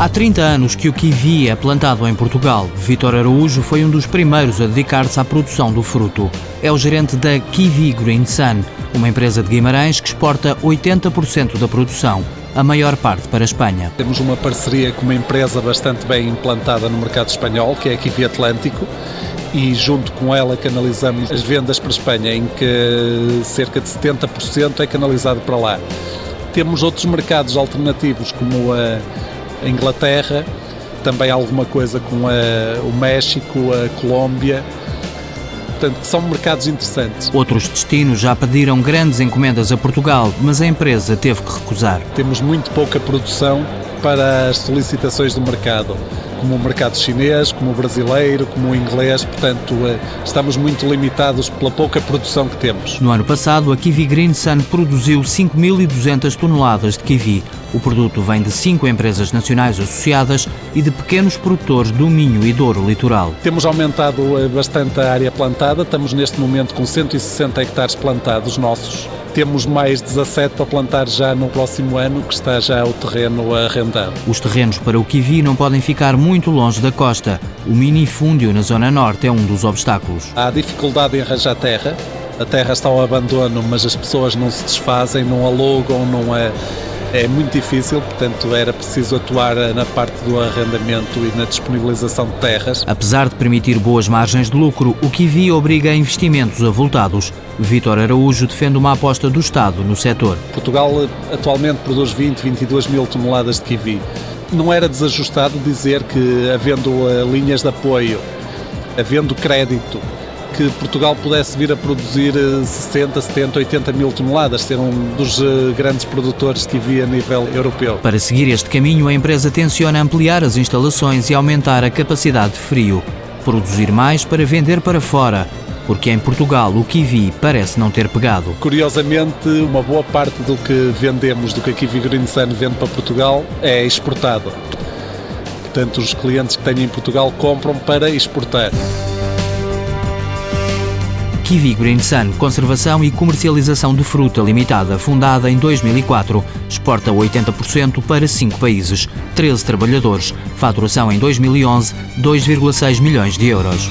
Há 30 anos que o kiwi é plantado em Portugal. Vitor Araújo foi um dos primeiros a dedicar-se à produção do fruto. É o gerente da Kiwi Green Sun, uma empresa de Guimarães que exporta 80% da produção, a maior parte para a Espanha. Temos uma parceria com uma empresa bastante bem implantada no mercado espanhol, que é a Kiwi Atlântico, e junto com ela canalizamos as vendas para a Espanha, em que cerca de 70% é canalizado para lá. Temos outros mercados alternativos, como a a Inglaterra, também alguma coisa com a, o México, a Colômbia. Portanto, são mercados interessantes. Outros destinos já pediram grandes encomendas a Portugal, mas a empresa teve que recusar. Temos muito pouca produção para as solicitações do mercado como o mercado chinês, como o brasileiro, como o inglês, portanto eh, estamos muito limitados pela pouca produção que temos. No ano passado, a Kiwi Green Sun produziu 5.200 toneladas de kiwi. O produto vem de cinco empresas nacionais associadas e de pequenos produtores do Minho e Douro Litoral. Temos aumentado eh, bastante a área plantada, estamos neste momento com 160 hectares plantados nossos temos mais 17 para plantar já no próximo ano, que está já o terreno arrendado. Os terrenos para o kiwi não podem ficar muito longe da costa. O minifúndio na zona norte é um dos obstáculos. Há dificuldade em arranjar terra. A terra está ao abandono, mas as pessoas não se desfazem, não alugam, não é é muito difícil, portanto era preciso atuar na parte do arrendamento e na disponibilização de terras. Apesar de permitir boas margens de lucro, o Kiwi obriga a investimentos avultados. Vítor Araújo defende uma aposta do Estado no setor. Portugal atualmente produz 20, 22 mil toneladas de Kiwi. Não era desajustado dizer que, havendo eh, linhas de apoio, havendo crédito, que Portugal pudesse vir a produzir 60, 70, 80 mil toneladas, ser um dos eh, grandes produtores que havia a nível europeu. Para seguir este caminho, a empresa tenciona ampliar as instalações e aumentar a capacidade de frio, produzir mais para vender para fora, porque em Portugal o kiwi parece não ter pegado. Curiosamente, uma boa parte do que vendemos, do que a Kiwi Green Sun vende para Portugal, é exportado. Portanto, os clientes que têm em Portugal compram para exportar. Kiwi Green Sun, conservação e comercialização de fruta limitada, fundada em 2004, exporta 80% para 5 países, 13 trabalhadores, faturação em 2011, 2,6 milhões de euros.